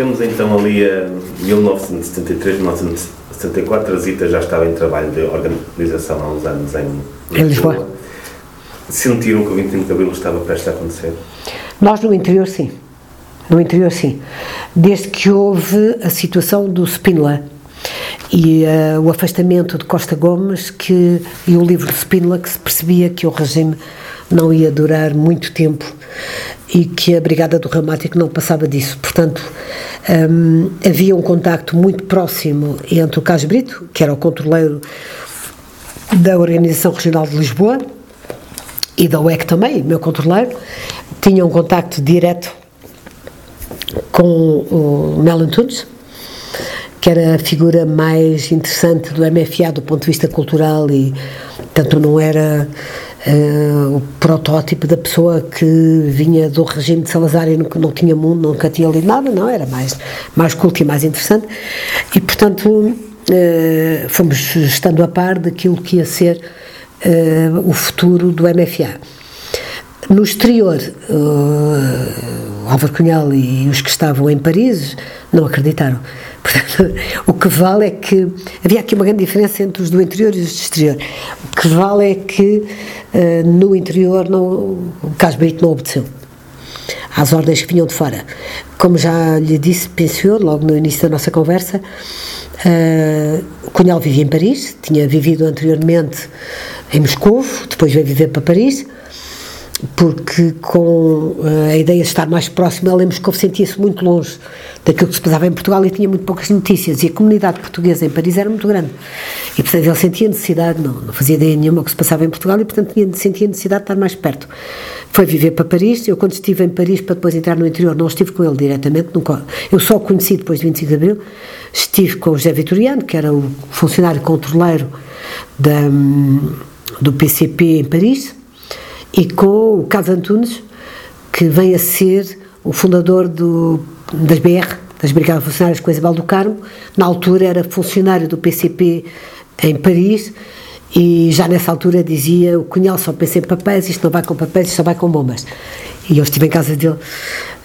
Temos então ali a 1973, 1974, a Zita já estava em trabalho de organização há uns anos em, em Lisboa. Sentiram que o 25 de Abril estava prestes a acontecer? Nós no interior, sim. No interior, sim. Desde que houve a situação do Spínola e uh, o afastamento de Costa Gomes que, e o livro de Spínola que se percebia que o regime não ia durar muito tempo e que a Brigada do Reumático não passava disso. Portanto, um, havia um contacto muito próximo entre o Carlos Brito, que era o controleiro da Organização Regional de Lisboa, e da UEC também, meu controleiro, tinha um contacto direto com o Mel Antunes, que era a figura mais interessante do MFA do ponto de vista cultural e, tanto não era uh, o protótipo da pessoa que vinha do regime de Salazar e nunca, não tinha mundo, nunca tinha lido nada, não, era mais, mais culto e mais interessante. E, portanto, uh, fomos estando a par daquilo que ia ser uh, o futuro do MFA. No exterior, uh, Álvaro Cunhal e os que estavam em Paris não acreditaram. Portanto, o que vale é que havia aqui uma grande diferença entre os do interior e os do exterior. O que vale é que uh, no interior não, o Carlos Brito não obedeceu às ordens que vinham de fora. Como já lhe disse, penso eu, logo no início da nossa conversa, uh, o Cunhal vivia em Paris, tinha vivido anteriormente em Moscou, depois veio viver para Paris, porque com eh, a ideia de estar mais próximo, ele em Moscou sentia-se muito longe daquilo que se passava em Portugal e tinha muito poucas notícias, e a comunidade portuguesa em Paris era muito grande. E, portanto, ele sentia necessidade, não, não fazia ideia nenhuma que se passava em Portugal, e, portanto, tinha, sentia necessidade de estar mais perto. Foi viver para Paris, eu quando estive em Paris para depois entrar no interior, não estive com ele diretamente, nunca, eu só o conheci depois de 25 de Abril, estive com o José Vitoriano, que era o funcionário controleiro da do PCP em Paris e com o Carlos Antunes, que vem a ser o fundador do, das BR, das Brigadas Funcionárias com Isabel do Carmo. Na altura era funcionário do PCP em Paris e já nessa altura dizia o Cunhal só pensa em papéis, isto não vai com papéis, isto só vai com bombas. E eu estive em casa dele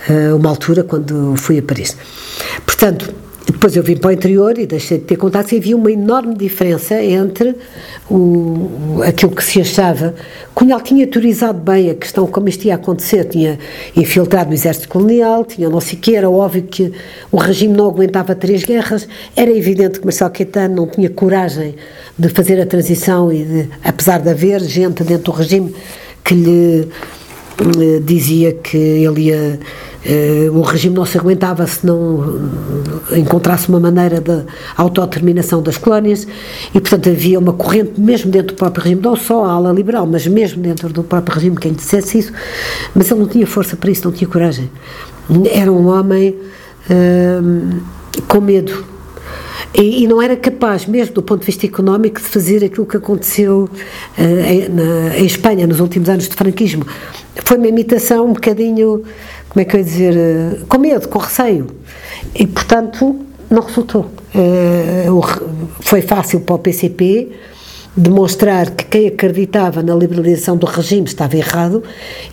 uh, uma altura quando fui a Paris. Portanto, depois eu vim para o interior e deixei de ter contatos e havia uma enorme diferença entre o, aquilo que se achava. Cunhal tinha teorizado bem a questão como isto ia acontecer, tinha infiltrado o exército colonial, tinha não sei o que, era óbvio que o regime não aguentava três guerras, era evidente que Marcelo Caetano não tinha coragem de fazer a transição e de, apesar de haver gente dentro do regime que lhe eh, dizia que ele ia o regime não se aguentava se não encontrasse uma maneira de autodeterminação das colónias e, portanto, havia uma corrente, mesmo dentro do próprio regime, não só a ala liberal, mas mesmo dentro do próprio regime, quem dissesse isso, mas ele não tinha força para isso, não tinha coragem. Era um homem uh, com medo. E, e, não era capaz, mesmo do ponto de vista económico, de fazer aquilo que aconteceu em, na, em Espanha nos últimos anos de franquismo. Foi uma imitação um bocadinho como é que eu ia dizer, eh, com medo, com receio. E, portanto, não resultou. Eh, foi fácil para o PCP demonstrar que quem acreditava na liberalização do regime estava errado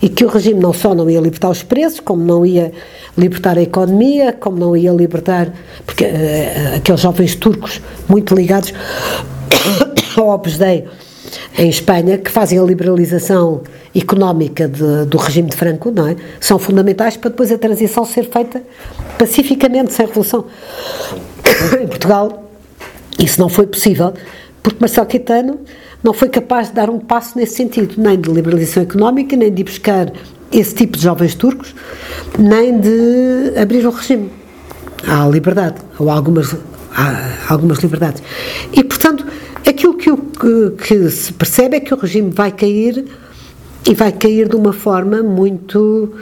e que o regime não só não ia libertar os preços, como não ia libertar a economia, como não ia libertar, porque uh, aqueles jovens turcos muito ligados ao Opus Dei em Espanha, que fazem a liberalização económica de, do regime de Franco, não é? São fundamentais para depois a transição ser feita pacificamente, sem revolução. em Portugal, isso não foi possível, porque Marcelo Caetano não foi capaz de dar um passo nesse sentido, nem de liberalização económica, nem de ir buscar esse tipo de jovens turcos, nem de abrir o regime. Há liberdade, ou algumas, há algumas liberdades. E, portanto, Aquilo que, que, que, se percebe é que o regime vai cair e vai cair de uma forma muito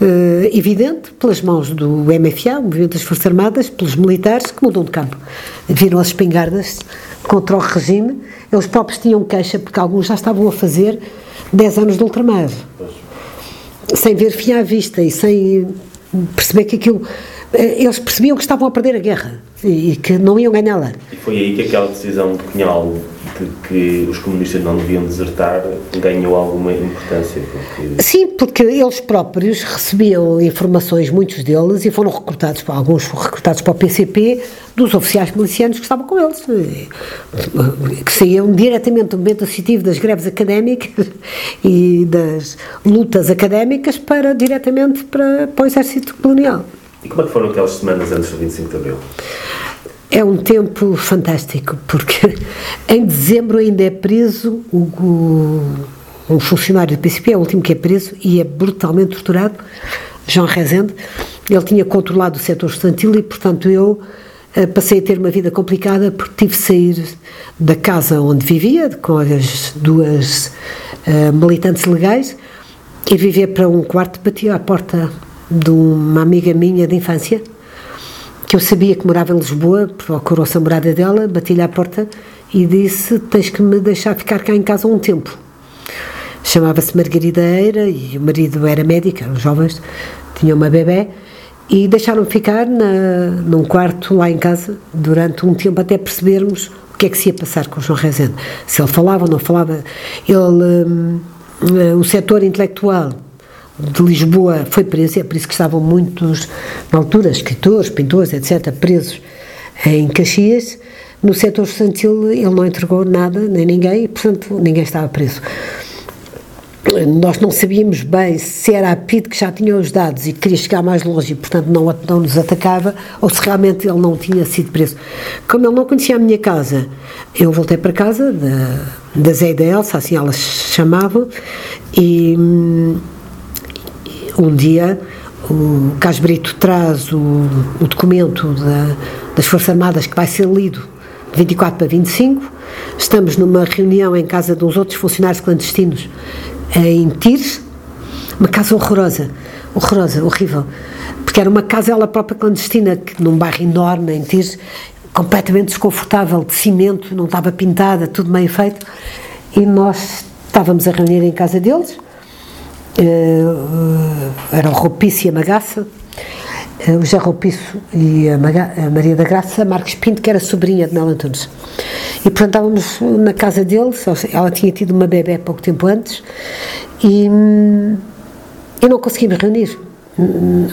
uh, evidente pelas mãos do MFA, o Movimento das Forças Armadas, pelos militares que mudam de campo. Viram as espingardas contra o regime, eles próprios tinham queixa porque alguns já estavam a fazer 10 anos de ultramar, sem ver fim à vista e sem perceber que aquilo eh, eles percebiam que estavam a perder a guerra e que não iam ganhá-la. E foi aí que aquela decisão de Cunhal que os comunistas não deviam desertar ganhou alguma importância. Porque... Sim, porque eles próprios recebiam informações, muitos deles, e foram recrutados, alguns foram recrutados para o PCP, dos oficiais milicianos que estavam com eles, que saíam diretamente do momento associativo das greves académicas e das lutas académicas para diretamente para, para o exército colonial. E como é que foram aquelas semanas antes do 25 de Abril? É um tempo fantástico, porque em dezembro ainda é preso o, o, um funcionário do PCP, é o último que é preso e é brutalmente torturado, João Rezende. Ele tinha controlado o setor estudantil e, portanto, eu eh, passei a ter uma vida complicada porque tive de sair da casa onde vivia, com as duas uh, militantes legais, e viver para um quarto, batia à porta de uma amiga minha de infância, que eu sabia que morava em Lisboa, procurou-se a morada dela, bati-lhe à porta e disse: Tens que me deixar ficar cá em casa um tempo. Chamava-se Margarida Eira e o marido era médico, eram jovens, tinham uma bebê e deixaram-me ficar na, num quarto lá em casa durante um tempo até percebermos o que é que se ia passar com o João Rezende. Se ele falava ou não falava. Ele, um, o setor intelectual de Lisboa foi preso, é por isso que estavam muitos, na altura, escritores, pintores, etc., presos em Caxias. No setor estudantil ele não entregou nada, nem ninguém, e, portanto, ninguém estava preso. Nós não sabíamos bem se era a PID que já tinha os dados e queria chegar mais longe e, portanto, não, não nos atacava ou se realmente ele não tinha sido preso. Como ele não conhecia a minha casa, eu voltei para casa da, da Zé e da Elsa, assim elas chamavam, e um dia o Cas Brito traz o, o documento da, das Forças Armadas que vai ser lido de 24 para 25. Estamos numa reunião em casa de uns outros funcionários clandestinos em Tires, uma casa horrorosa, horrorosa, horrível, porque era uma casa ela própria clandestina, que, num bairro enorme em Tires, completamente desconfortável, de cimento, não estava pintada, tudo meio feito, e nós estávamos a reunir em casa deles uh, era o Roupiço e a Magaça, uh, o José Roupiço e a, Maga, a, Maria da Graça Marques Pinto, que era sobrinha de Mel Antunes. E portanto estávamos na casa deles, ela tinha tido uma bebê pouco tempo antes, e, hum, e não conseguimos reunir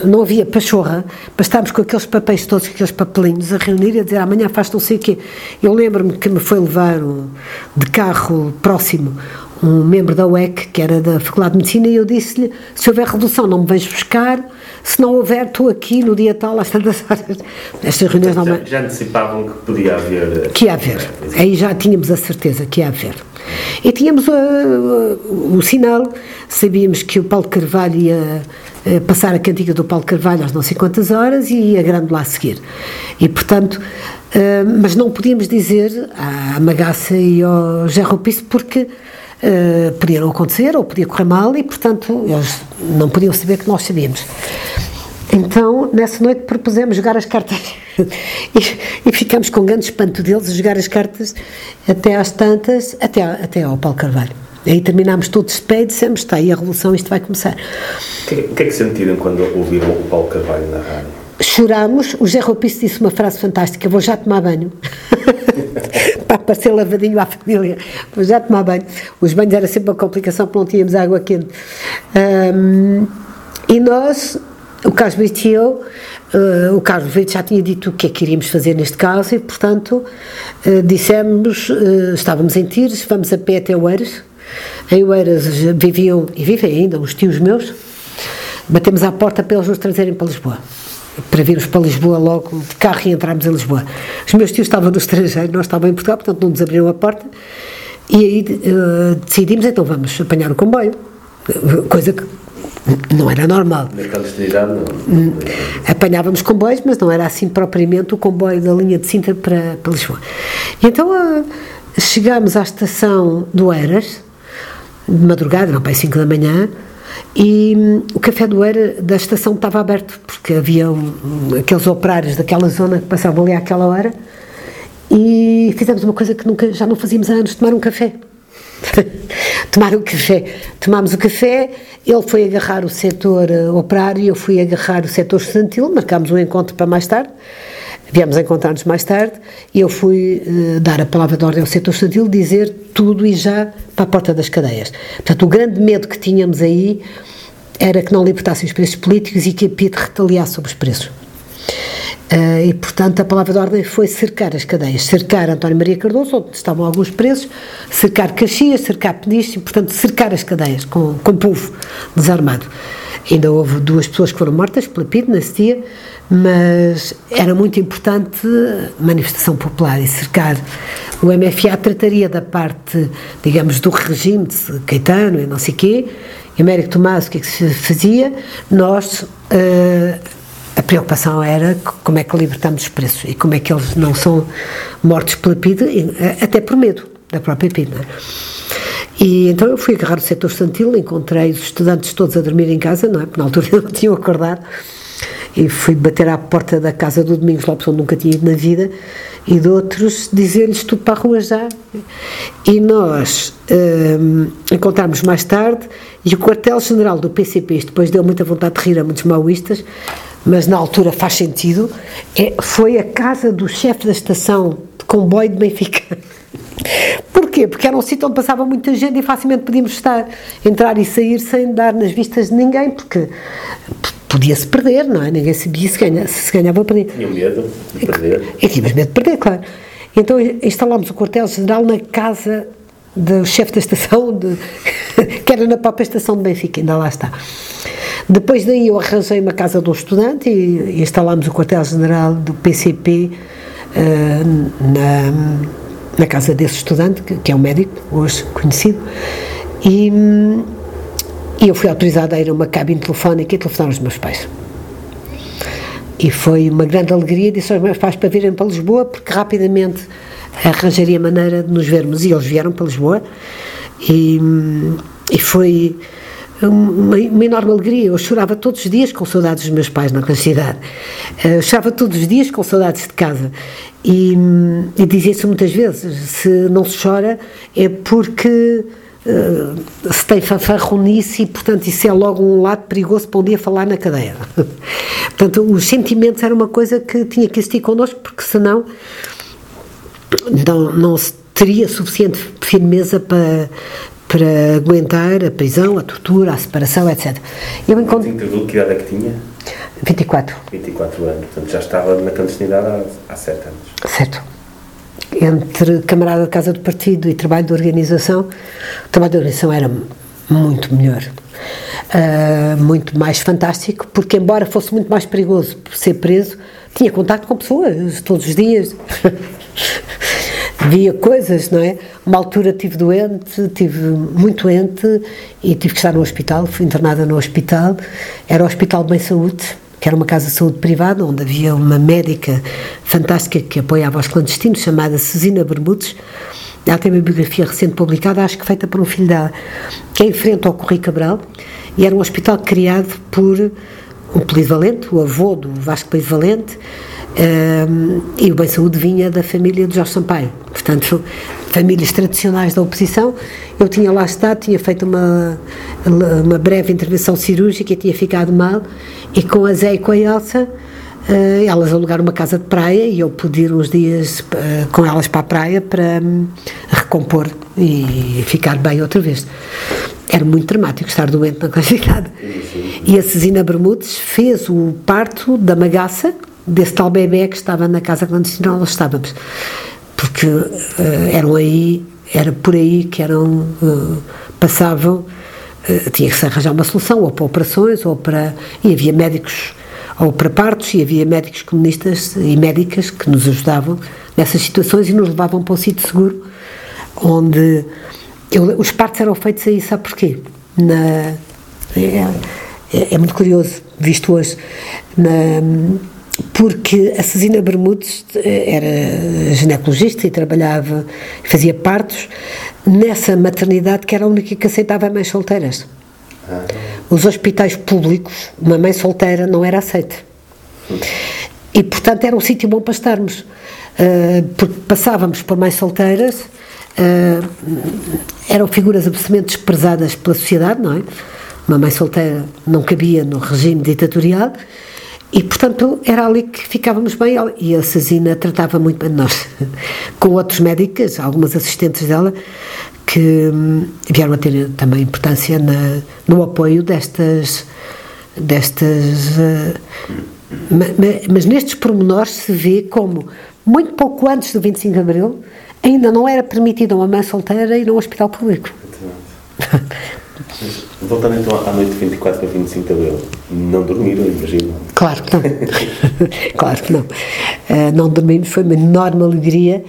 não havia pachorra, para estarmos com aqueles papéis todos, aqueles papelinhos, a reunir e a dizer amanhã faz não sei o quê. Eu lembro-me que me foi levar um, de carro próximo um membro da UEC, que era da Faculdade de Medicina, e eu disse-lhe: se houver redução, não me vais buscar, se não houver, estou aqui no dia tal, às tantas horas. Estas reuniões não. Já, já antecipavam que podia haver. Que ia haver. Aí já tínhamos a certeza que ia haver. E tínhamos uh, uh, o sinal, sabíamos que o Paulo Carvalho ia uh, passar a cantiga do Paulo Carvalho às não sei quantas horas e ia grande lá a seguir. E, portanto, mas não podíamos dizer à Magaça e ao José Roupice porque Uh, podia não acontecer ou podia correr mal e, portanto, eles não podiam saber que nós sabíamos. Então, nessa noite propusemos jogar as cartas e, e, ficamos com grande espanto deles a jogar as cartas até às tantas, até, até ao Paulo Carvalho. Aí terminámos todos de pé e dissemos: está aí a revolução, isto vai começar. O que, o que é que sentiram quando ouviram o Paulo Carvalho na rádio? Chorámos, o Zé Roupice disse uma frase fantástica: vou já tomar banho. para parecer lavadinho à família, vou já tomar banho. Os banhos era sempre uma complicação porque não tínhamos água quente. Um, e nós, o Carlos Brito e eu, uh, o Carlos Brito já tinha dito o que é que iríamos fazer neste caso e, portanto, uh, dissemos, uh, estávamos em Tires, vamos a pé até Oeiras. Em Oeiras viviam, e vivem ainda, os tios meus. Batemos à porta para eles nos trazerem para Lisboa para virmos para Lisboa logo de carro e entrarmos em Lisboa. Os meus tios estavam no estrangeiro, nós estávamos em Portugal, portanto não nos abriram a porta e aí uh, decidimos então vamos apanhar o comboio, coisa que não era normal. Na clandestinidade não. Hum, apanhávamos comboios, mas não era assim propriamente o comboio da linha de Sintra para, para Lisboa. E então uh, chegámos à estação do Eiras, de madrugada, não as 5 da manhã, e hum, o café do Eira da estação estava aberto, porque havia aqueles operários daquela zona que passavam ali àquela hora, e fizemos uma coisa que nunca, já não fazíamos há anos, tomar um café. tomar o café. Tomámos o café, ele foi agarrar o setor uh, operário, eu fui agarrar o setor estudantil, marcámos um encontro para mais tarde, viemos encontrar-nos mais tarde, e eu fui uh, dar a palavra de ordem ao setor estudantil, dizer tudo e já para a porta das cadeias. Portanto, o grande medo que tínhamos aí era que não libertassem os preços políticos e que a PIT retaliasse sobre os preços. Uh, e, portanto, a palavra de ordem foi cercar as cadeias, cercar António Maria Cardoso, onde estavam alguns presos, cercar Caxias, cercar Peniche, e, portanto, cercar as cadeias com, com povo desarmado. Ainda houve duas pessoas que foram mortas pela PID nesse dia, mas era muito importante manifestação popular e cercar. O MFA trataria da parte, digamos, do regime de Caetano e não sei quê, Américo Tomás, o que é que se fazia? Nós. Uh, preocupação era como é que libertamos os preços e como é que eles não são mortos pela PID, eh, até por medo da própria PID. É? E então eu fui agarrar o setor estudantil, encontrei os estudantes todos a dormir em casa, não é? Porque na altura não tinham acordado, e fui bater à porta da casa do Domingos Lopes, onde nunca tinha ido na vida, e de outros dizer-lhes tudo para a rua já. E nós hum, encontramos mais tarde, e o quartel-general do PCP, isto depois deu muita vontade de rir a muitos maoístas, mas na altura faz sentido, é, foi a casa do chefe da estação de comboio de Benfica. Porquê? Porque era um sítio onde passava muita gente e facilmente podíamos estar, entrar e sair sem dar nas vistas de ninguém, porque podia-se perder, não é? Ninguém sabia se, ganha, se ganhava ou perder. Tinha medo de perder. E, e tínhamos medo de perder, claro. Então instalámos o quartel-general na casa do chefe da estação, de, que era na própria estação de Benfica, ainda lá está. Depois daí eu arranjei uma casa um estudante e instalámos o quartel-general do PCP uh, eh, na, na casa desse estudante, que, que, é um médico, hoje conhecido, e, e eu fui autorizada a ir a uma cabine telefónica e telefonar aos meus pais. E foi uma grande alegria, disse aos meus pais para virem para Lisboa, porque rapidamente arranjaria maneira de nos vermos. E eles vieram para Lisboa, e, e foi uma, uma, enorme alegria. Eu chorava todos os dias com saudades dos meus pais naquela cidade. Eu chorava todos os dias com saudades de casa. E, e dizia-se muitas vezes: se não se chora é porque uh, se tem fanfarronice e, portanto, isso é logo um lado perigoso para um dia falar na cadeia. portanto, os sentimentos era uma coisa que tinha que existir connosco, porque senão não, não se teria suficiente firmeza para, para aguentar a prisão, a tortura, a separação, etc. Eu encontro... que idade é que tinha? 24. 24 anos, portanto já estava na clandestinidade há, há 7 anos. Certo. Entre camarada de casa do partido e trabalho de organização, o trabalho de organização era muito melhor. Uh, muito mais fantástico, porque embora fosse muito mais perigoso ser preso, tinha contato com pessoas todos os dias. via coisas, não é? Uma altura tive doente, tive muito doente e tive que estar no hospital, fui internada no hospital, era o Hospital Bem Saúde, que era uma casa de saúde privada, onde havia uma médica fantástica que apoiava os clandestinos, chamada Cezina Bermudes, ela tem uma biografia recente publicada, acho que feita por um filho dela, que é em frente ao Correio Cabral, e era um hospital criado por um polivalente, o avô do Vasco Polivalente, um, e o Bem Saúde vinha da família de Jorge Sampaio, portanto, famílias tradicionais da oposição. Eu tinha lá estado, tinha feito uma, uma breve intervenção cirúrgica e tinha ficado mal, e com a Zé e com a Elsa, uh, elas alugaram uma casa de praia e eu pude ir uns dias uh, com elas para a praia para um, recompor e ficar bem outra vez. Era muito dramático estar doente na cidade. E a Cezina Bermudes fez o parto da magaça, desse tal bebê que estava na casa clandestina onde nós estávamos. Porque uh, eram aí, era por aí que eram, uh, passavam, uh, tinha que se arranjar uma solução, ou para operações, ou para. E havia médicos, ou para partos, e havia médicos comunistas e médicas que nos ajudavam nessas situações e nos levavam para um sítio seguro, onde. Eu, os partos eram feitos aí, sabe porquê? Na, é, é, é muito curioso, visto hoje. Na, porque a Cezina Bermudes eh, era ginecologista e trabalhava, fazia partos nessa maternidade que era a única que aceitava mães solteiras. Ah. Os hospitais públicos, uma mãe solteira não era aceita. E, portanto, era um sítio bom para estarmos, uh, porque passávamos por mães solteiras uh, eram figuras absolutamente desprezadas pela sociedade, não é? Uma mãe solteira não cabia no regime ditatorial e, portanto, era ali que ficávamos bem. E a Sazina tratava muito bem de nós, com outros médicas, algumas assistentes dela, que hum, vieram a ter também importância na, no apoio destas. destas uh, mas, mas nestes pormenores se vê como, muito pouco antes do 25 de Abril, ainda não era permitida uma mãe solteira ir a um hospital público. voltando então à noite de 24 para 25 de Abril, não dormiram, imagino. Claro que não. claro que não. Uh, não dormimos, foi uma enorme alegria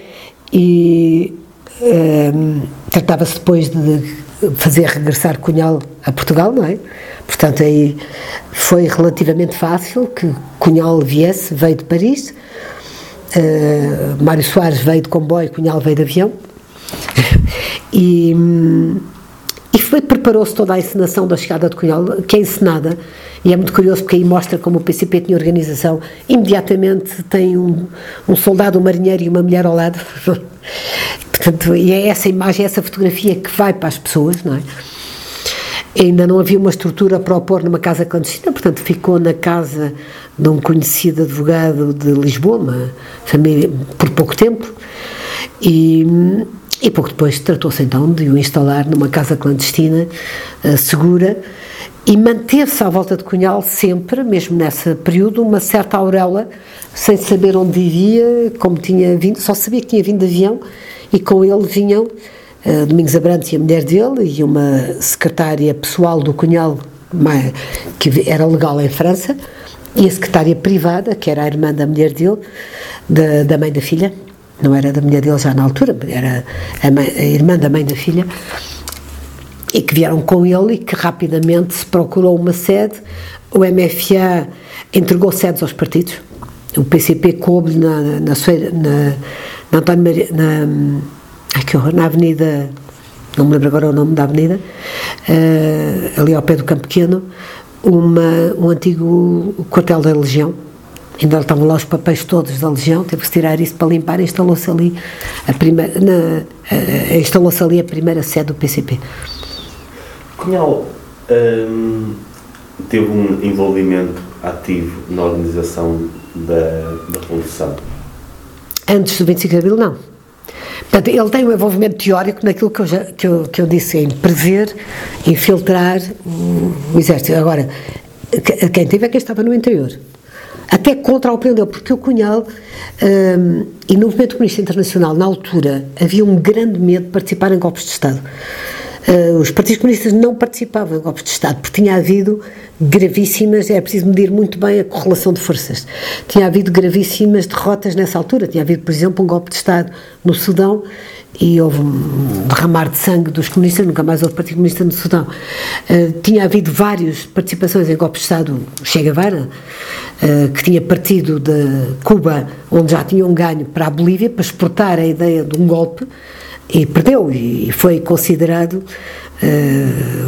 e uh, tratava-se depois de fazer regressar Cunhal a Portugal, não é? Portanto, aí foi relativamente fácil que Cunhal viesse, veio de Paris, uh, Mário Soares veio de comboio, Cunhal veio de avião, e, e preparou-se toda a encenação da chegada de Cunhal, que é encenada, e é muito curioso porque aí mostra como o PCP tinha organização, imediatamente tem um, um soldado, um marinheiro e uma mulher ao lado, Portanto, e é essa imagem, essa fotografia que vai para as pessoas, não é? Ainda não havia uma estrutura para opor numa casa clandestina, portanto ficou na casa de um conhecido advogado de Lisboa, uma família, por pouco tempo, e, e pouco depois tratou-se então de o instalar numa casa clandestina uh, segura e manteve-se à volta de Cunhal sempre, mesmo nesse período, uma certa auréola, sem saber onde iria, como tinha vindo, só sabia que tinha vindo de avião e com ele vinham uh, Domingos Abrantes e a mulher dele e uma secretária pessoal do Cunhal que era legal em França e a secretária privada, que era a irmã da mulher dele, da, da mãe da filha, não era da mulher dele já na altura, era a, mãe, a irmã da mãe da filha, e que vieram com ele e que rapidamente se procurou uma sede. O MFA entregou sedes aos partidos. O PCP coube na, na, na, na, Maria, na, na Avenida, não me lembro agora o nome da Avenida, uh, ali ao pé do Campo Pequeno, uma, um antigo quartel da Legião. Ainda estavam lá os papéis todos da Legião, teve que tirar isso para limpar, instalou-se ali a primeira, na, uh, instalou-se ali a primeira sede do PCP. Cunhal hum, teve um envolvimento ativo na organização da, da Revolução? Antes do 25 de Abril, não. Portanto, ele tem um envolvimento teórico naquilo que eu, já, que eu, que eu disse, em prever, infiltrar o, o exército. Agora, quem teve é quem estava no interior. Até contra o dele, porque o Cunhal um, e no movimento comunista internacional, na altura, havia um grande medo de participar em golpes de Estado. Uh, os partidos comunistas não participavam em golpes de Estado, porque tinha havido gravíssimas, é preciso medir muito bem a correlação de forças. Tinha havido gravíssimas derrotas nessa altura. Tinha havido, por exemplo, um golpe de Estado no Sudão e houve um derramar de sangue dos comunistas, nunca mais houve Partido Comunista no Sudão. Uh, tinha havido várias participações em golpes de Estado, Che Guevara, uh, que tinha partido de Cuba, onde já tinham um ganho para a Bolívia, para exportar a ideia de um golpe, e perdeu e foi considerado uh,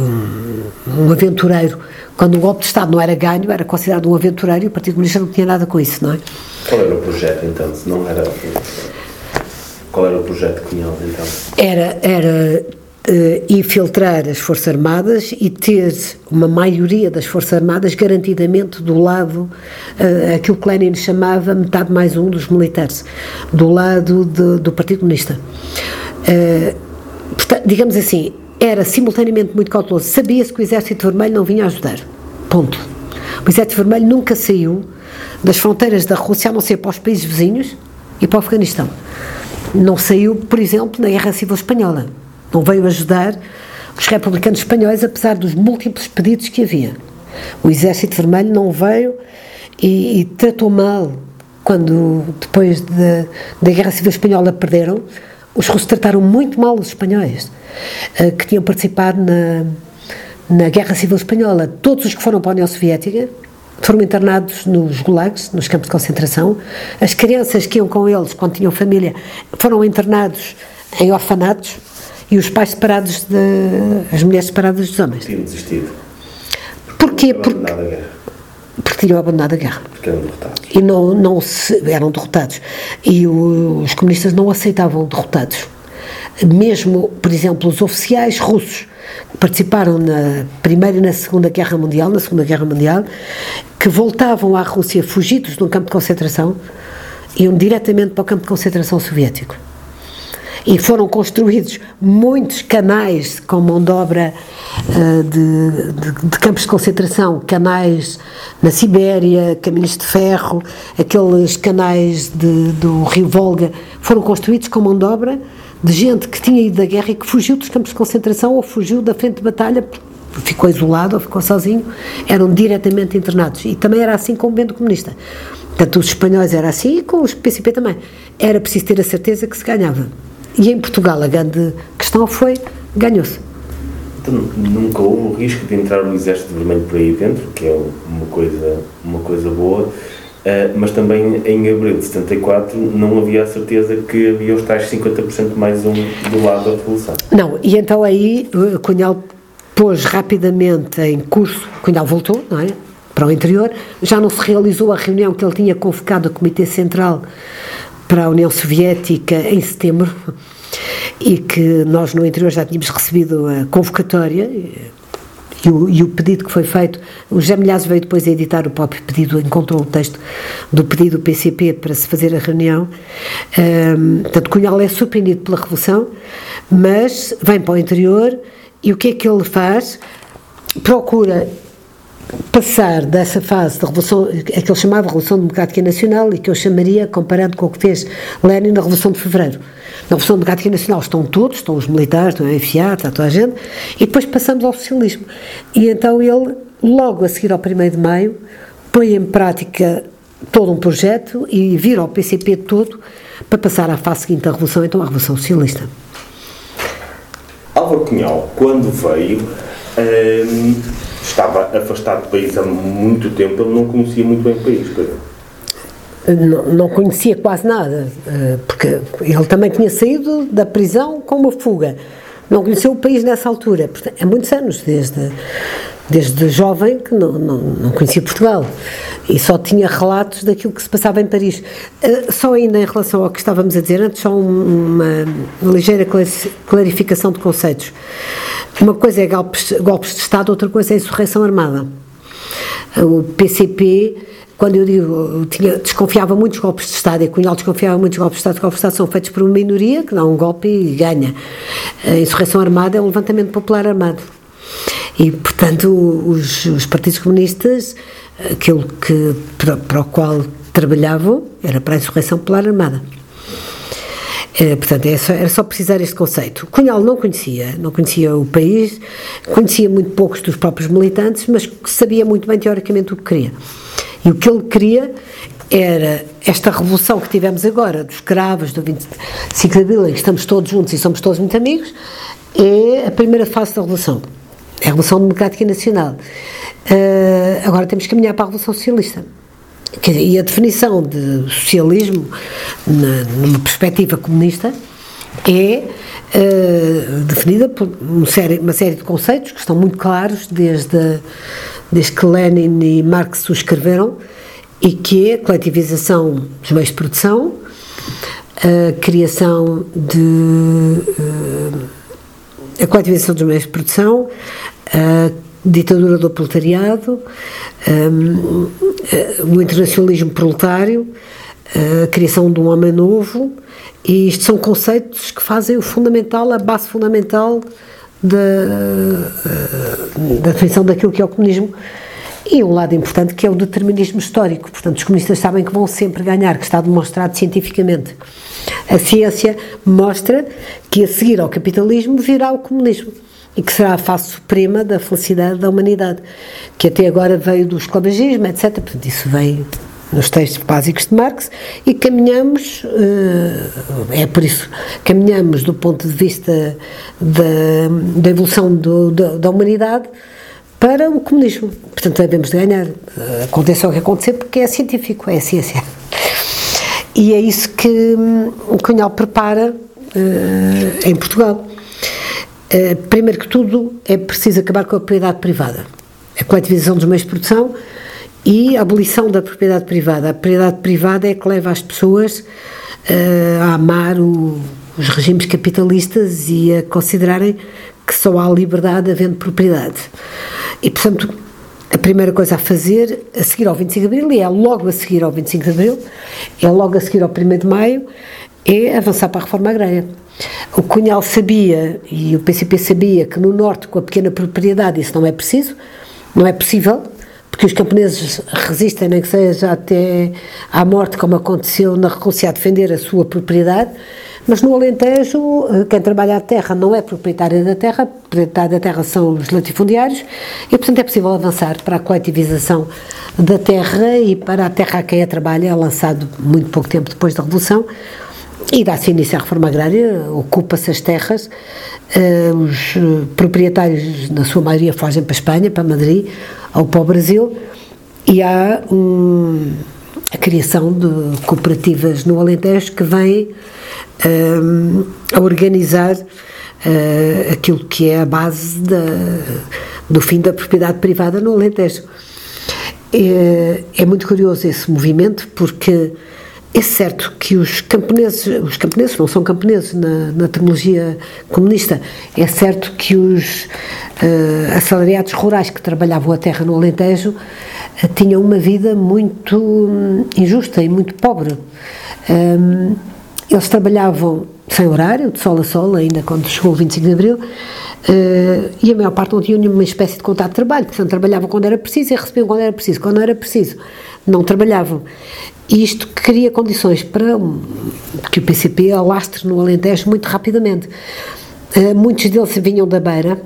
um, um, aventureiro. Quando o golpe de Estado não era ganho, era considerado um aventureiro e o Partido Comunista não tinha nada com isso, não é? Qual era o projeto então? Se não era. Qual era o projeto que tinham então? Era, era uh, infiltrar as Forças Armadas e ter uma maioria das Forças Armadas garantidamente do lado, uh, aquilo que Lenin chamava metade mais um dos militares, do lado de, do Partido Comunista. Uh, portanto, digamos assim, era simultaneamente muito cauteloso. Sabia-se que o Exército Vermelho não vinha ajudar. Ponto. O Exército Vermelho nunca saiu das fronteiras da Rússia, a não ser para os países vizinhos e para o Afeganistão. Não saiu, por exemplo, na Guerra Civil Espanhola. Não veio ajudar os republicanos espanhóis, apesar dos múltiplos pedidos que havia. O Exército Vermelho não veio e, e tratou mal quando, depois de, da Guerra Civil Espanhola, perderam os russos trataram muito mal os espanhóis, uh, que tinham participado na, na Guerra Civil Espanhola. Todos os que foram para a União Soviética foram internados nos gulags, nos campos de concentração. As crianças que iam com eles, quando tinham família, foram internados em orfanatos e os pais separados, de, as mulheres separadas dos homens. Tinham desistido. Porquê? Porque tinham abandonado a guerra. Porque eram derrotados. E não, não se, eram derrotados. E o, os comunistas não aceitavam derrotados. mesmo, por exemplo, os oficiais russos que participaram na Primeira e na Segunda Guerra Mundial, na Segunda Guerra Mundial, que voltavam à Rússia fugidos de um campo de concentração, iam diretamente para o campo de concentração soviético. E foram construídos muitos canais com mão de obra uh, de, de, de, campos de concentração, canais na Sibéria, caminhos de ferro, aqueles canais de, do Rio Volga, foram construídos com mão de obra de gente que tinha ido da guerra e que fugiu dos campos de concentração ou fugiu da frente de batalha, ficou isolado ou ficou sozinho, eram diretamente internados. E também era assim com o Bento Comunista. Tanto os espanhóis era assim e com os PCP também. Era preciso ter a certeza que se ganhava. E em Portugal a grande questão foi, ganhou-se. Então, nunca houve o risco de entrar o Exército Vermelho por aí dentro, que é uma coisa, uma coisa boa, uh, mas também em abril de 74 não havia a certeza que havia os tais 50% mais um do lado da Revolução. Não, e então aí Cunhal pôs rapidamente em curso, Cunhal voltou, não é? Para o interior, já não se realizou a reunião que ele tinha convocado o Comitê Central para a União Soviética em setembro e que nós no interior já tínhamos recebido a convocatória e o, e o, pedido que foi feito, o José veio depois a editar o próprio pedido, encontrou o texto do pedido do PCP para se fazer a reunião. Um, portanto, Cunhal é surpreendido pela Revolução, mas vem para o interior e o que é que ele faz? Procura passar dessa fase da Revolução, a que ele chamava Revolução Democrática Nacional e que eu chamaria, comparando com o que fez Lenin na Revolução de Fevereiro. Na Revolução Democrática Nacional estão todos, estão os militares, estão a FIA, está toda a gente, e depois passamos ao socialismo. E então ele, logo a seguir ao 1 de Maio, põe em prática todo um projeto e vira ao PCP todo para passar à fase seguinte da Revolução, então a Revolução Socialista. Álvaro Cunhal, quando veio, hum, estava afastado do país há muito tempo, ele não conhecia muito bem o país, não, não, conhecia quase nada, eh, porque ele também tinha saído da prisão com uma fuga. Não conheceu o país nessa altura, há muitos anos, desde, desde jovem que não, não, não conhecia Portugal e só tinha relatos daquilo que se passava em Paris. Eh, só ainda em relação ao que estávamos a dizer antes, só uma ligeira clarificação de conceitos. Uma coisa é golpes, golpes de Estado, outra coisa é insurreição armada. O PCP, quando eu digo, eu tinha, desconfiava muitos golpes de Estado, e Cunhal desconfiava muitos golpes de Estado, os golpes de Estado são feitos por uma minoria que dá um golpe e ganha. A insurreição armada é um levantamento popular armado. E, portanto, os, os partidos comunistas, aquilo que, para, para o qual trabalhavam, era para a insurreição popular armada. Era, portanto, era só, era só precisar este conceito. Cunhal não conhecia, não conhecia o país, conhecia muito poucos dos próprios militantes, mas sabia muito bem teoricamente o que queria. E o que ele queria era esta revolução que tivemos agora, dos escravos, do 25 de abril, em que estamos todos juntos e somos todos muito amigos, é a primeira fase da revolução. É a Revolução Democrática Nacional. Uh, agora temos que caminhar para a Revolução Socialista. E a definição de socialismo, na, numa perspectiva comunista, é uh, definida por uma série, uma série de conceitos que estão muito claros desde, desde que Lenin e Marx o escreveram, e que é a coletivização dos meios de produção, a criação de. Uh, a coletivização dos meios de produção, a ditadura do proletariado, um, o internacionalismo proletário, a criação de um homem novo, e isto são conceitos que fazem o fundamental, a base fundamental da, da definição daquilo que é o comunismo. E um lado importante que é o determinismo histórico. Portanto, os comunistas sabem que vão sempre ganhar, que está demonstrado cientificamente. A ciência mostra que a seguir ao capitalismo virá o comunismo e que será a face suprema da felicidade da humanidade, que até agora veio do esclavagismo, etc. Portanto, isso veio nos textos básicos de Marx e caminhamos, eh, é por isso, caminhamos do ponto de vista da, da evolução do, da, da humanidade para o comunismo. Portanto, devemos de ganhar, aconteça o que acontecer, porque é científico, é ciência. E é isso que hum, o Cunhal prepara uh, em Portugal. Uh, primeiro que tudo, é preciso acabar com a propriedade privada. A coletivização dos meios de produção e a abolição da propriedade privada. A propriedade privada é que leva as pessoas uh, a amar o, os regimes capitalistas e a considerarem que só há liberdade havendo propriedade. E, portanto, a primeira coisa a fazer, a seguir ao 25 de Abril, e é logo a seguir ao 25 de Abril, é logo a seguir ao 1 de Maio, é avançar para a reforma agrária. O Cunhal sabia, e o PCP sabia, que no Norte, com a pequena propriedade, isso não é preciso, não é possível, porque os camponeses resistem, nem que seja até à morte, como aconteceu na Recôncia, a defender a sua propriedade, mas no Alentejo, eh, quem trabalha a terra não é proprietário da terra, proprietário da terra são os latifundiários, e portanto é possível avançar para a coletivização da terra e para a terra a quem a trabalha, lançado muito pouco tempo depois da Revolução, e dá-se início à reforma agrária, ocupa-se as terras, uh, os proprietários, na sua maioria, fogem para a Espanha, para Madrid ou para o Brasil, e há um, a criação de cooperativas no Alentejo que vêm um, a organizar uh, aquilo que é a base da, do fim da propriedade privada no Alentejo. É, é muito curioso esse movimento porque é certo que os camponeses, os camponeses não são camponeses na, na terminologia comunista, é certo que os uh, assalariados rurais que trabalhavam a terra no Alentejo uh, tinham uma vida muito um, injusta e muito pobre. Um, eles trabalhavam sem horário, de sol a sol, ainda quando chegou o 25 de Abril, uh, e a maior parte não tinha nenhuma espécie de contato de trabalho, portanto trabalhavam quando era preciso e recebiam quando era preciso. Quando era preciso, não trabalhavam. E isto cria condições para que o PCP alastre no Alentejo muito rapidamente. Uh, muitos deles vinham da Beira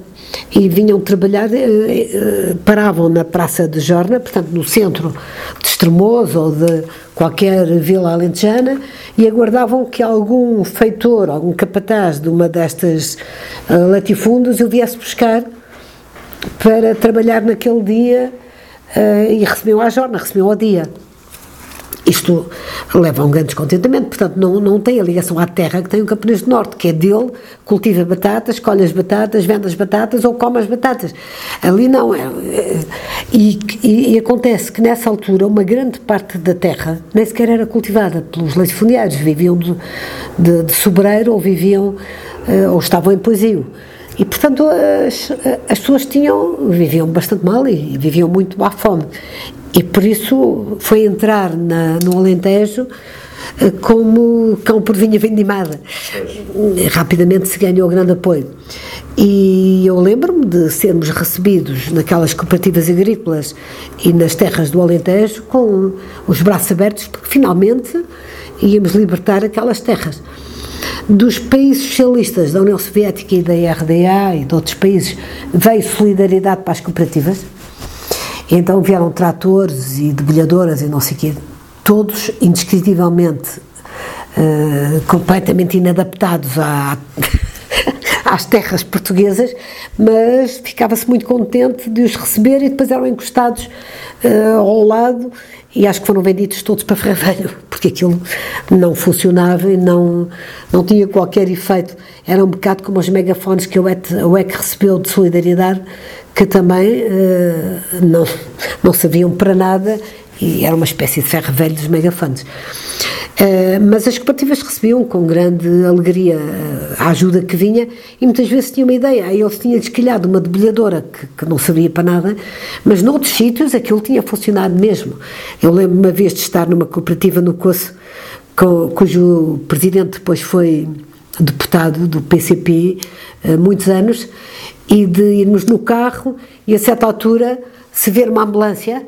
e vinham trabalhar, uh, uh, paravam na Praça de Jorna, portanto no centro de Estremoz ou de qualquer vila alentejana e aguardavam que algum feitor, algum capataz de uma destas latifúndios o viesse buscar para trabalhar naquele dia e recebiam a jorna, recebiam ao dia. Isto leva a um grande descontentamento, portanto, não, não tem a ligação à terra que tem o camponês do Norte, que é dele, cultiva batatas, colhe as batatas, vende as batatas ou come as batatas. Ali não. É, e, e, e, acontece que nessa altura uma grande parte da terra nem sequer era cultivada pelos latifundiários, viviam de, de, de sobreiro ou viviam, uh, ou estavam em poesia. E, portanto, as, as pessoas tinham, viviam bastante mal e, viviam muito à fome. E por isso foi entrar na, no Alentejo eh, como cão por vinha vendimada. Rapidamente se ganhou grande apoio. E eu lembro-me de sermos recebidos naquelas cooperativas agrícolas e nas terras do Alentejo com os braços abertos, porque finalmente íamos libertar aquelas terras. Dos países socialistas, da União Soviética e da RDA e de outros países, veio solidariedade para as cooperativas. Então vieram tratores e debulhadoras e não sei o quê, todos indescritivelmente uh, completamente inadaptados à, às terras portuguesas, mas ficava-se muito contente de os receber e depois eram encostados uh, ao lado e acho que foram vendidos todos para Ferreiro, porque aquilo não funcionava e não, não tinha qualquer efeito. Era um bocado como os megafones que o EC recebeu de solidariedade, que também uh, não, não serviam para nada e era uma espécie de ferro velho dos megafones. Uh, mas as cooperativas recebiam com grande alegria uh, a ajuda que vinha e muitas vezes tinham uma ideia. Aí eles tinham uma debulhadora que, que, não servia para nada, mas noutros sítios aquilo tinha funcionado mesmo. Eu lembro uma vez de estar numa cooperativa no Coço, com, cujo presidente depois foi deputado do PCP uh, muitos anos e de irmos no carro e a certa altura se ver uma ambulância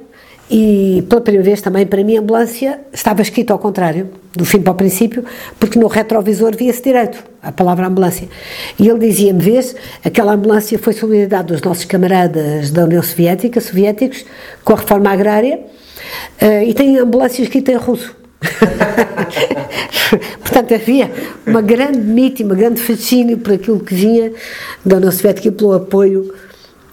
e pela primeira vez também para mim a ambulância estava escrito ao contrário, do fim para o princípio, porque no retrovisor via-se direito a palavra ambulância. E ele dizia-me, vês, aquela ambulância foi solidariedade dos nossos camaradas da União Soviética, soviéticos, com a reforma agrária, uh, e tem ambulância escrita em russo. Portanto, havia uma grande mito, uma grande fascínio por aquilo que vinha da União Soviética e pelo apoio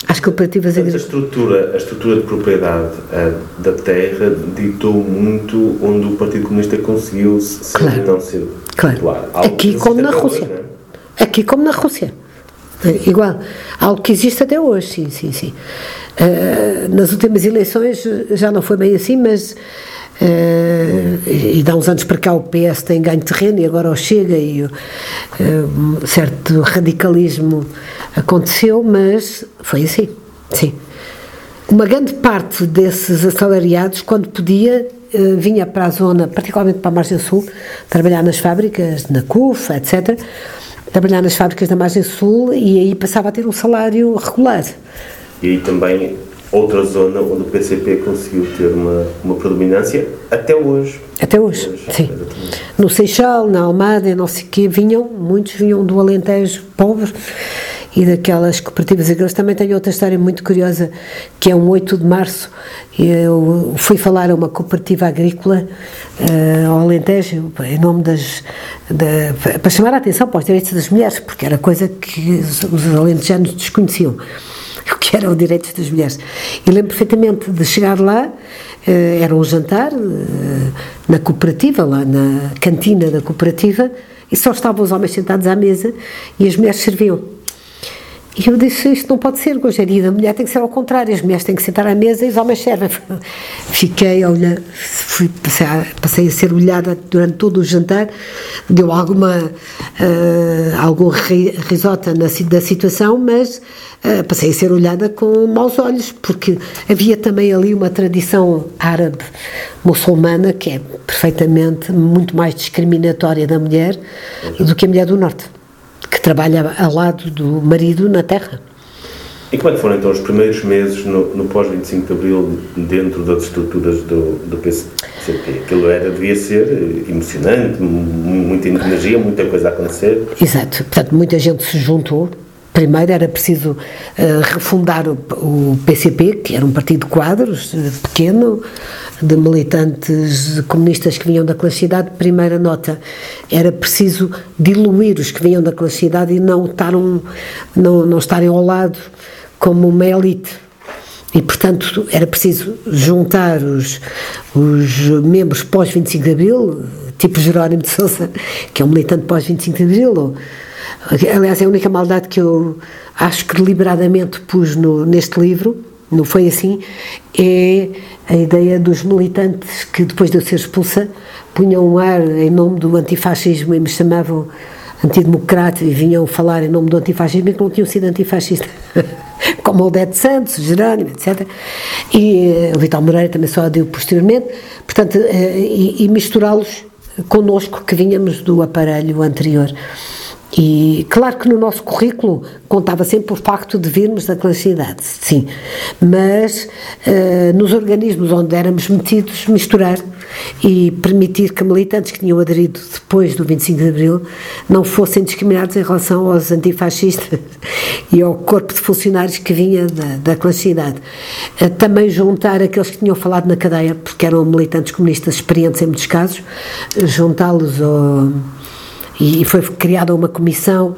às cooperativas agrícolas. A estrutura, a estrutura de propriedade uh, da terra ditou muito onde o Partido Comunista conseguiu ser claro. não ser claro. Aqui como na Rússia. Hoje, é? Aqui como na Rússia. É, igual. Algo que existe até hoje, sim, sim, sim. Uh, nas últimas eleições já não foi bem assim, mas Uh, e dá uns anos para cá o PS tem ganho terreno e agora o chega e uh, certo radicalismo aconteceu, mas foi assim, sim. Uma grande parte desses assalariados, quando podia, uh, vinha para a zona, particularmente para a margem sul, trabalhar nas fábricas, na CUF, etc., trabalhar nas fábricas da margem sul e aí passava a ter um salário regular. E aí também outra zona onde o PCP conseguiu ter uma, uma predominância até hoje. Até hoje, hoje sim. Exatamente. No Seixal, na Almada, não sei o quê, vinham, muitos vinham do Alentejo pobre e daquelas cooperativas agrícolas. Também tenho outra história muito curiosa, que é um 8 de março, eu fui falar a uma cooperativa agrícola uh, ao Alentejo, em nome das... Da, para chamar a atenção para os direitos das mulheres, porque era coisa que os alentejanos desconheciam que eram os direitos das mulheres. E lembro perfeitamente de chegar lá, eh, era um jantar eh, na cooperativa, lá na cantina da cooperativa, e só estavam os homens sentados à mesa e as mulheres serviam. E eu disse: Isto não pode ser, Gojaria, da mulher tem que ser ao contrário, as mulheres têm que sentar à mesa e os homens servem. Fiquei a olhar, fui, passei, a, passei a ser olhada durante todo o jantar, deu alguma, uh, algum risota na, da situação, mas uh, passei a ser olhada com maus olhos, porque havia também ali uma tradição árabe muçulmana que é perfeitamente muito mais discriminatória da mulher do que a mulher do Norte trabalha ao lado do marido na terra. E como é que foram então os primeiros meses no, no pós-25 de Abril dentro das estruturas do, do PCP? Aquilo era, devia ser emocionante, muita energia, muita coisa a acontecer. Exato, portanto muita gente se juntou. Primeiro era preciso uh, refundar o, o, PCP, que era um partido de quadros, uh, pequeno, de militantes comunistas que vinham da classe cidade, primeira nota, era preciso diluir os que vinham da classe cidade e não, estar um, não, não estarem ao lado como uma elite. E, portanto, era preciso juntar os, os membros pós-25 de Abril, tipo Jerónimo de Sousa, que é um militante pós-25 de Abril, ou, aliás, é a única maldade que eu acho que deliberadamente pus no, neste livro, não foi assim, é a ideia dos militantes que depois de eu ser expulsa punham um ar em nome do antifascismo e me chamavam antidemocrata e vinham falar em nome do antifascismo e que não tinham sido antifascistas, como Odete Santos, Jerónimo, etc. E uh, o Vital Moreira também só deu posteriormente, portanto, uh, e, e misturá-los connosco que vinhamos do aparelho anterior. E claro que no nosso currículo contava sempre o facto de virmos da classicidade, sim, mas uh, nos organismos onde éramos metidos, misturar e permitir que militantes que tinham aderido depois do 25 de Abril não fossem discriminados em relação aos antifascistas e ao corpo de funcionários que vinha da, da classicidade. Uh, também juntar aqueles que tinham falado na cadeia, porque eram militantes comunistas experientes em muitos casos, juntá-los ao e foi criada uma comissão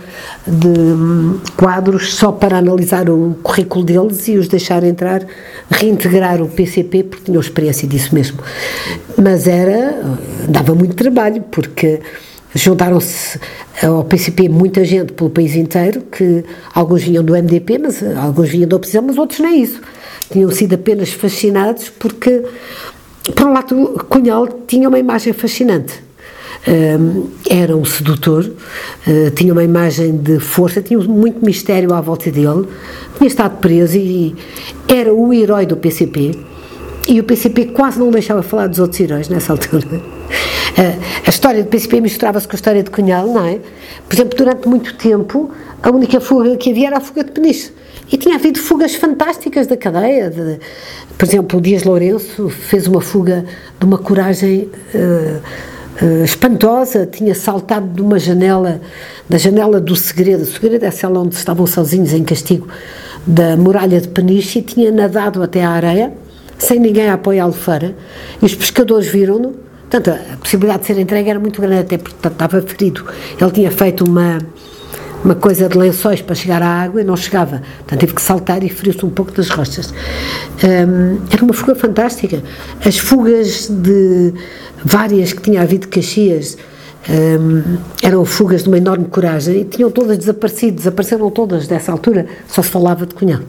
de hum, quadros só para analisar o currículo deles e os deixar entrar, reintegrar o PCP, porque tinham experiência disso mesmo. Mas era, dava muito trabalho, porque juntaram-se ao PCP muita gente pelo país inteiro, que alguns vinham do MDP, mas alguns vinham da oposição, mas outros nem isso. Tinham sido apenas fascinados porque, por um lado, Cunhal tinha uma imagem fascinante era um sedutor, uh, tinha uma imagem de força, tinha muito mistério à volta dele, tinha estado preso e era o herói do PCP. E o PCP quase não deixava falar dos outros heróis nessa altura. Uh, a história do PCP misturava-se com a história de Cunhal, não é? Por exemplo, durante muito tempo, a única fuga que havia era a fuga de Peniche. E tinha havido fugas fantásticas da cadeia. De, por exemplo, o Dias Lourenço fez uma fuga de uma coragem. Uh, uh, espantosa, tinha saltado de uma janela, da janela do segredo, o segredo é a cela onde estavam sozinhos em castigo, da muralha de Peniche e tinha nadado até à areia, sem ninguém a apoiá-lo fora, e os pescadores viram-no, portanto a possibilidade de ser entregue era muito grande, até porque estava ferido, ele tinha feito uma uma coisa de lençóis para chegar à água e não chegava. Portanto, teve que saltar e feriu-se um pouco das rochas. Um, era uma fuga fantástica. As fugas de várias que tinha havido Caxias um, eram fugas de uma enorme coragem e tinham todas desaparecido, desapareceram todas dessa altura, só se falava de Cunhal.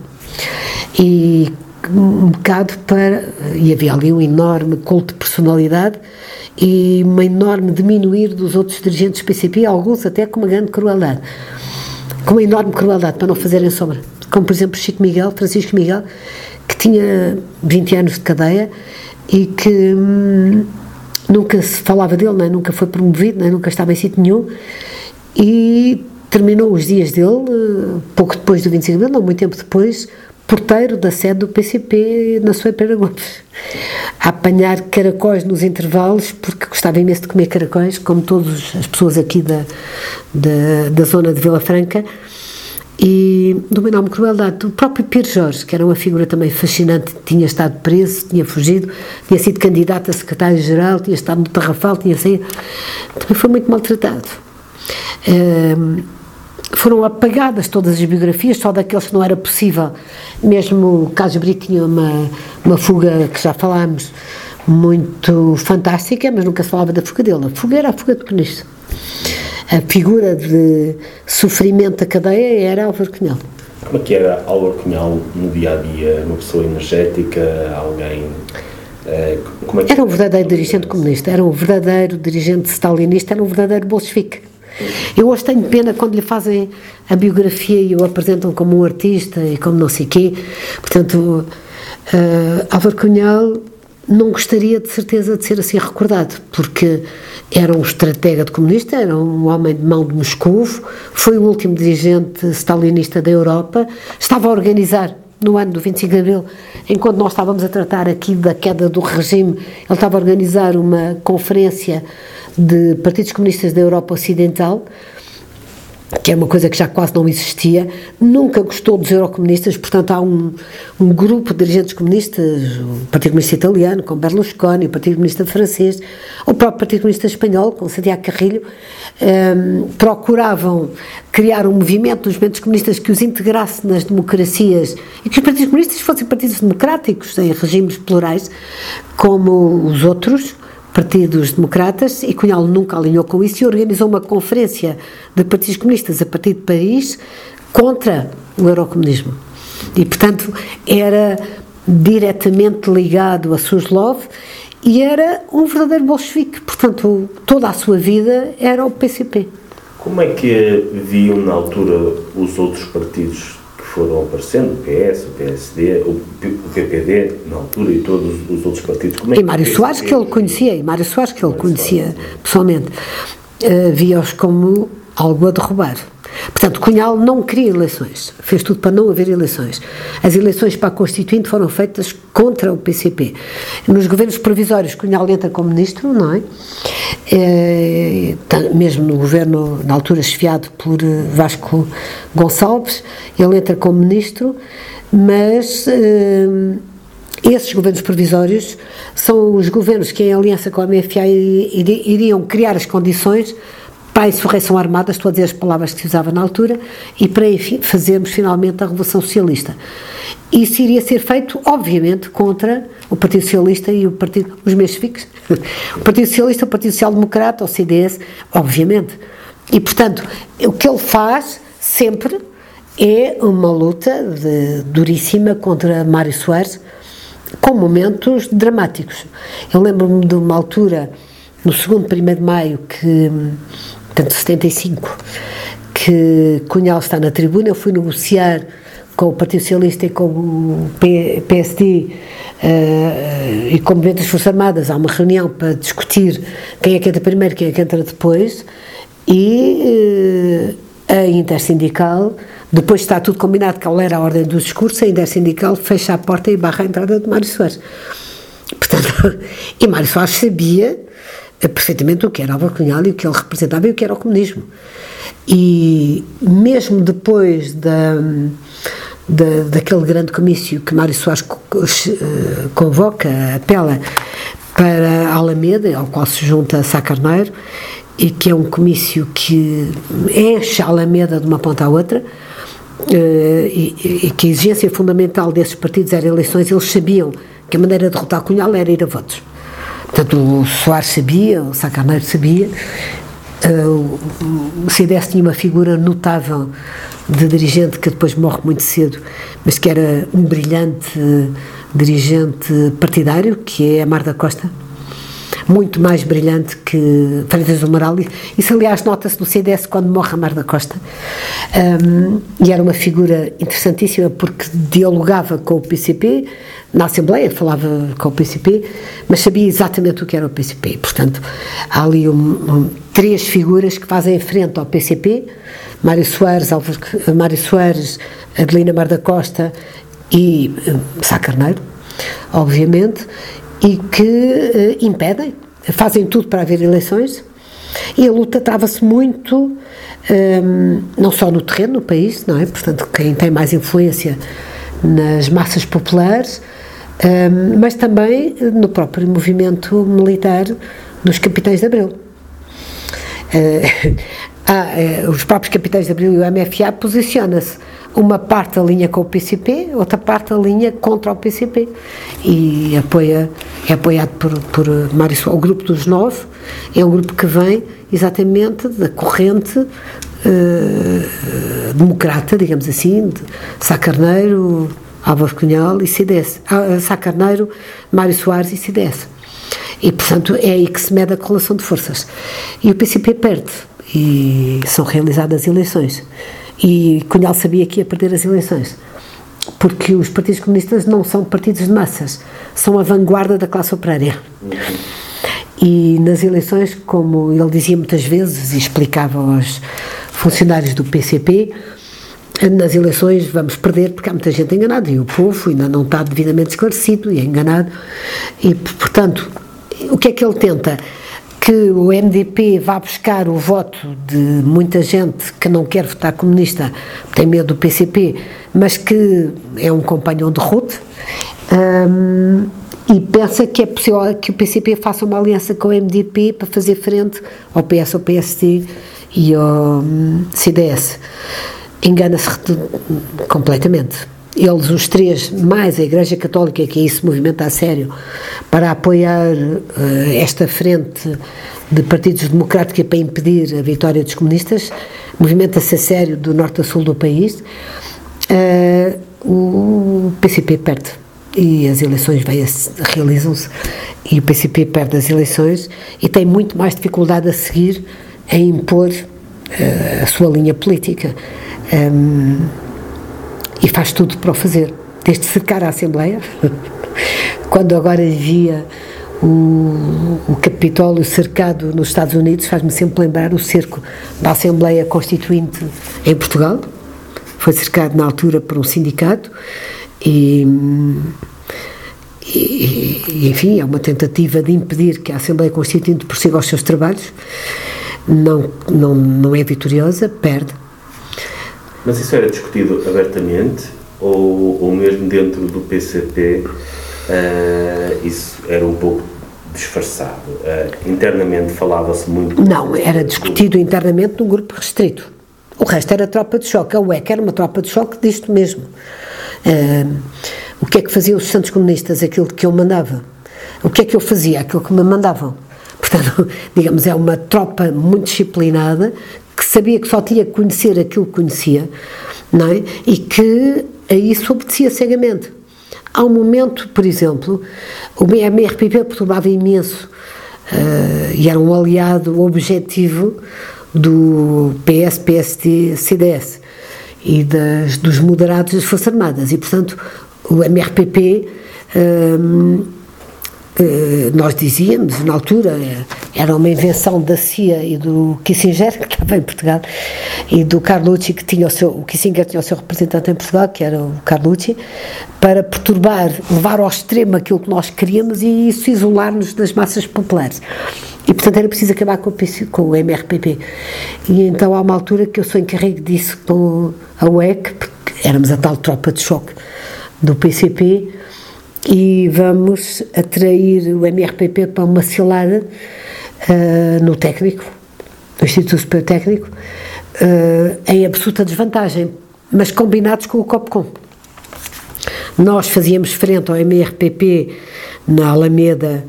E um bocado para. E havia ali um enorme culto de personalidade e uma enorme diminuir dos outros dirigentes do PCP, alguns até com uma grande crueldade. Com uma enorme crueldade, para não fazerem sombra. Como, por exemplo, Chico Miguel, Francisco Miguel, que tinha 20 anos de cadeia e que hum, nunca se falava dele, nem nunca foi promovido, nem nunca estava em sítio nenhum. E terminou os dias dele, eh, pouco depois do 25 de abril, não muito tempo depois, porteiro da sede do PCP na sua Gomes, a apanhar caracóis nos intervalos, porque gostava imenso de comer caracóis, como todas as pessoas aqui da, da, da zona de Vila Franca, e de uma enorme crueldade. O próprio Pires Jorge, que era uma figura também fascinante, tinha estado preso, tinha fugido, tinha sido candidato a secretário-geral, tinha estado no Tarrafal, tinha saído, também foi muito maltratado. Um, foram apagadas todas as biografias, só daqueles que não era possível. Mesmo o Carlos Brito tinha uma, uma fuga que já falámos, muito fantástica, mas nunca se falava da fuga dele. A fuga era a fuga de Penisto. A figura de sofrimento da cadeia era Álvaro Cunhal. Como é que era Álvaro Cunhal no dia a dia? Uma pessoa energética, alguém. É era um verdadeiro dirigente comunista, era um verdadeiro dirigente stalinista, era um verdadeiro bolchevique eu hoje tenho pena quando lhe fazem a biografia e o apresentam como um artista e como não sei quê. Portanto, uh, Álvaro Cunhal não gostaria de certeza de ser assim recordado, porque era um estratega de comunista, era um homem de mão de Moscou, foi o último dirigente stalinista da Europa, estava a organizar no ano do 25 de Abril, enquanto nós estávamos a tratar aqui da queda do regime, ele estava a organizar uma conferência de partidos comunistas da Europa Ocidental, que é uma coisa que já quase não existia, nunca gostou dos eurocomunistas, portanto há um, um grupo de dirigentes comunistas, o Partido Comunista Italiano, com Berlusconi, o Partido Comunista Francês, o próprio Partido Comunista Espanhol, com Santiago Carrilho, um, ehm, procuravam criar um movimento dos movimentos comunistas que os integrasse nas democracias e que os partidos comunistas fossem partidos democráticos, em regimes plurais, como os outros, partidos democratas e Cunhal nunca alinhou com isso e organizou uma conferência de partidos comunistas a partir de Paris contra o eurocomunismo. E, portanto, era diretamente ligado a Suslov e era um verdadeiro bolchevique. Portanto, toda a sua vida era o PCP. Como é que viam na altura os outros partidos foram aparecendo, o PS, o PSD, o PPD, na altura, e todos os outros partidos. Como é e Mário Soares, que ele conhecia, e Mário Soares, que ele conhecia pessoalmente, uh, via-os como algo a derrubar. Portanto, Cunhal não queria eleições, fez tudo para não haver eleições. As eleições para a Constituinte foram feitas contra o PCP. Nos governos provisórios, Cunhal entra como ministro, não é? é mesmo no governo, na altura, chefiado por eh, Vasco Gonçalves, ele entra como ministro, mas. É, esses governos provisórios são os governos que, em aliança com a MFA, iriam criar as condições para a insurreição armada, estou a dizer as palavras que se usava na altura, e para fazermos finalmente a Revolução Socialista. Isso iria ser feito, obviamente, contra o Partido Socialista e o Partido, os mencheviques. O Partido Socialista, o Partido Social Democrata, o CDS, obviamente. E, portanto, o que ele faz sempre é uma luta de, duríssima contra Mário Soares, com momentos dramáticos. Eu lembro-me de uma altura, no segundo 1 de maio, que portanto 75, que Cunhal está na tribuna, eu fui negociar com o Partido Socialista e com o PSD uh, eh, e com o Movimento das Forças Armadas, há uma reunião para discutir quem é que entra primeiro, quem é que entra depois, e uh, a Intersindical, depois está tudo combinado, qual era a ordem do discurso, a Intersindical fecha a porta e barra a entrada de Mário Soares. Portanto, e Mário Soares sabia perfeitamente o que era Álvaro Cunhal e o que ele representava e o que era o comunismo. E mesmo depois da, da, daquele grande comício que Mário Soares eh, convoca, apela para Alameda, ao qual se junta Sá Carneiro, e que é um comício que enche a Alameda de uma ponta à outra, eh, e, e que a exigência fundamental desses partidos era eleições, eles sabiam que a maneira de derrotar Cunhal era ir a votos. Portanto, o Soares sabia, o Sacarneiro sabia, o CDS tinha uma figura notável de dirigente que depois morre muito cedo, mas que era um brilhante dirigente partidário, que é Amar da Costa, muito mais brilhante que Freitas do Moral. Isso, aliás, nota-se no CDS quando morre Amar da Costa. Um, e era uma figura interessantíssima porque dialogava com o PCP, na Assembleia falava com o PCP, mas sabia exatamente o que era o PCP. Portanto, há ali um, um, três figuras que fazem frente ao PCP, Mário Soares, Álvaro, Mário Soares, Adelina Mar da Costa e uh, Sá Carneiro, obviamente, e que uh, impedem, fazem tudo para haver eleições. E a luta trava-se muito, um, não só no terreno, no país, não é? Portanto, quem tem mais influência nas massas populares, um, mas também no próprio movimento militar dos capitães de Abril. Uh, os próprios capitães de Abril e o MFA posiciona-se uma parte alinha com o PCP, outra parte alinha contra o PCP e apoia, é apoiado por, por Mário Soares. O grupo dos nove é um grupo que vem exatamente da corrente uh, democrata, digamos assim, de Sá Carneiro, Álvaro Cunhal e CDS. Ah, Sá Carneiro, Mário Soares e CDS. E, portanto, é aí que se mede a correlação de forças. E o PCP perde e são realizadas eleições e Cunhal sabia que ia perder as eleições, porque os partidos comunistas não são partidos de massas, são a vanguarda da classe operária. E nas eleições, como ele dizia muitas vezes e explicava aos funcionários do PCP, nas eleições vamos perder porque há muita gente enganada e o povo ainda não está devidamente esclarecido e é enganado. E, portanto, o que é que ele tenta? Que o MDP vá buscar o voto de muita gente que não quer votar comunista, tem medo do PCP, mas que é um companhão de ruta, um, e pensa que é possível que o PCP faça uma aliança com o MDP para fazer frente ao PS, ao PSD e ao hum, CDS. Engana-se completamente eles, os três, mais a Igreja Católica, que isso movimenta a sério, para apoiar uh, esta frente de partidos democráticos para impedir a vitória dos comunistas, movimenta-se a sério do norte a sul do país, uh, o PCP perde e as eleições realizam-se e o PCP perde as eleições e tem muito mais dificuldade a seguir a impor uh, a sua linha política. Um, e faz tudo para o fazer, desde cercar a Assembleia, quando agora via o, o Capitólio cercado nos Estados Unidos, faz-me sempre lembrar o cerco da Assembleia Constituinte em Portugal, foi cercado na altura por um sindicato e, e, enfim, é uma tentativa de impedir que a Assembleia Constituinte prossiga os seus trabalhos, não, não, não é vitoriosa, perde, mas isso era discutido abertamente ou, ou mesmo dentro do PCP uh, eh, isso era um pouco disfarçado? Uh, internamente falava-se muito. Não, era discutido internamente num grupo restrito. O resto era tropa de choque. A UEC era uma tropa de choque disto mesmo. Uh, o que é que faziam os santos comunistas? Aquilo que eu mandava. O que é que eu fazia? Aquilo que me mandavam. Portanto, digamos, é uma tropa muito disciplinada sabia que só tinha que conhecer aquilo que conhecia, não é? E que a isso obedecia cegamente. Há um momento, por exemplo, o MRPP perturbava imenso uh, e era um aliado objetivo do PS, PSD, CDS e das, dos moderados das Forças Armadas e, portanto, o MRPP nós dizíamos, na altura, era uma invenção da CIA e do Kissinger, que estava em Portugal, e do Carlucci, que tinha o seu, o Kissinger tinha o seu representante em Portugal, que era o Carlucci, para perturbar, levar ao extremo aquilo que nós queríamos e isso isolar-nos das massas populares. E, portanto, era preciso acabar com o, PC, com o MRPP. E então há uma altura que eu sou encarregue disso com a UEC, porque éramos a tal tropa de choque do PCP, e vamos atrair o MRPP para uma cilada uh, no técnico, no Instituto Superior Técnico, uh, em absoluta desvantagem, mas combinados com o COPCOM. Nós fazíamos frente ao MRPP na Alameda,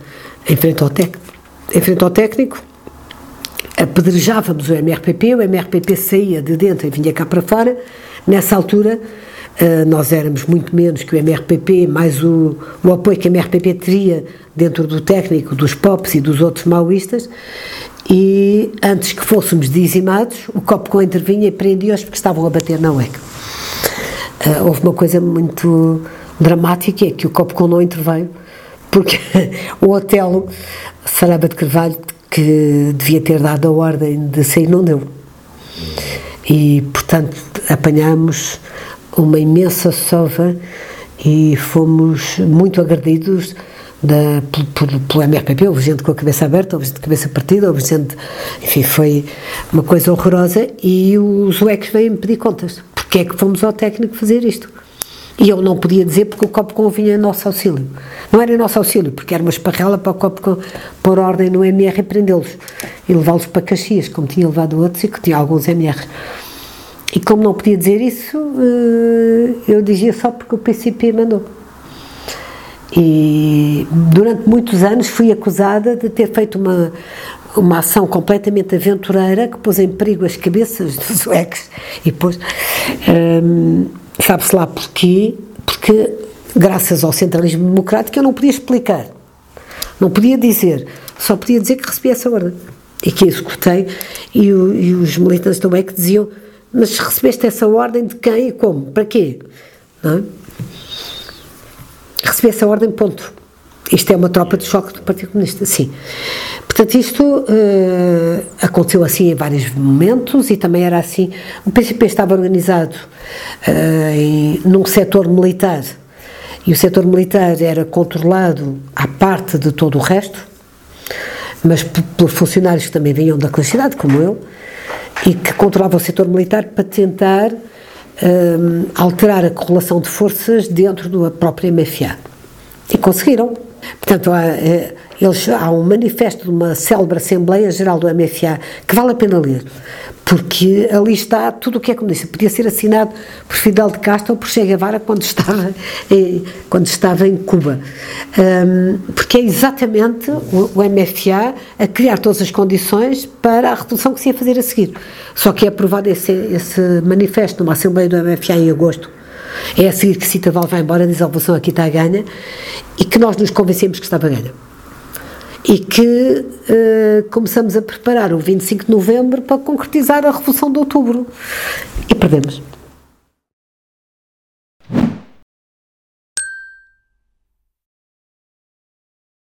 em frente ao, tec, em frente ao técnico, apedrejávamos o MRPP, o MRPP saía de dentro e vinha cá para fora. Nessa altura, nós éramos muito menos que o MRPP, mais o, o apoio que o MRPP teria dentro do técnico, dos POPs e dos outros maoístas, e antes que fôssemos dizimados, o Copcom intervinha e prendia-os porque estavam a bater na UEC. Uh, houve uma coisa muito dramática, é que o Copcom não interveio, porque o Otelo Saraba de Carvalho, que devia ter dado a ordem de sair, não deu. E, portanto, apanhamos uma imensa sova e fomos muito agredidos da, pelo, pelo MRPP, houve gente com a cabeça aberta, houve gente de cabeça partida, houve gente, enfim, foi uma coisa horrorosa e os UECs veio-me pedir contas. Porque é que fomos ao técnico fazer isto? E eu não podia dizer porque o copo convinha em nosso auxílio. Não era nosso auxílio, porque era uma esparrela para o copo pôr ordem no MR e prendê-los e levá-los para Caxias, como tinha levado outros e que tinha alguns MR. E como não podia dizer isso, eh, eu dizia só porque o PCP mandou. E durante muitos anos fui acusada de ter feito uma, uma ação completamente aventureira que pôs em perigo as cabeças dos suecos e depois hum, sabe-se lá porquê? Porque graças ao centralismo democrático eu não podia explicar. Não podia dizer. Só podia dizer que recebi essa ordem e que executei. E, e os militantes do que diziam mas recebeste essa ordem de quem e como? Para quê? Não é? recebi essa ordem, ponto. Isto é uma tropa de choque do Partido Comunista, sim. Portanto, isto uh, aconteceu assim em vários momentos e também era assim. O PCP estava organizado uh, em, num setor militar e o setor militar era controlado à parte de todo o resto, mas por funcionários que também vinham da cidade, como eu, e que controlavam o setor militar para tentar um, alterar a correlação de forças dentro da própria MFA. E conseguiram. Portanto, há, eh, eles, há um manifesto de uma célebre Assembleia Geral do MFA que vale a pena ler, porque ali está tudo o que é comunista. Podia ser assinado por Fidel de Castro ou por Che Guevara quando estava em, quando estava em Cuba. Um, porque é exatamente o, o, MFA a criar todas as condições para a revolução que se ia fazer a seguir. Só que é aprovado esse, esse manifesto numa Assembleia do MFA em agosto é a seguir que Cita Val vai embora, diz a revolução aqui está a ganha, e que nós nos convencemos que estava ganha. E que uh, começamos a preparar o 25 de novembro para concretizar a Revolução de Outubro. E perdemos.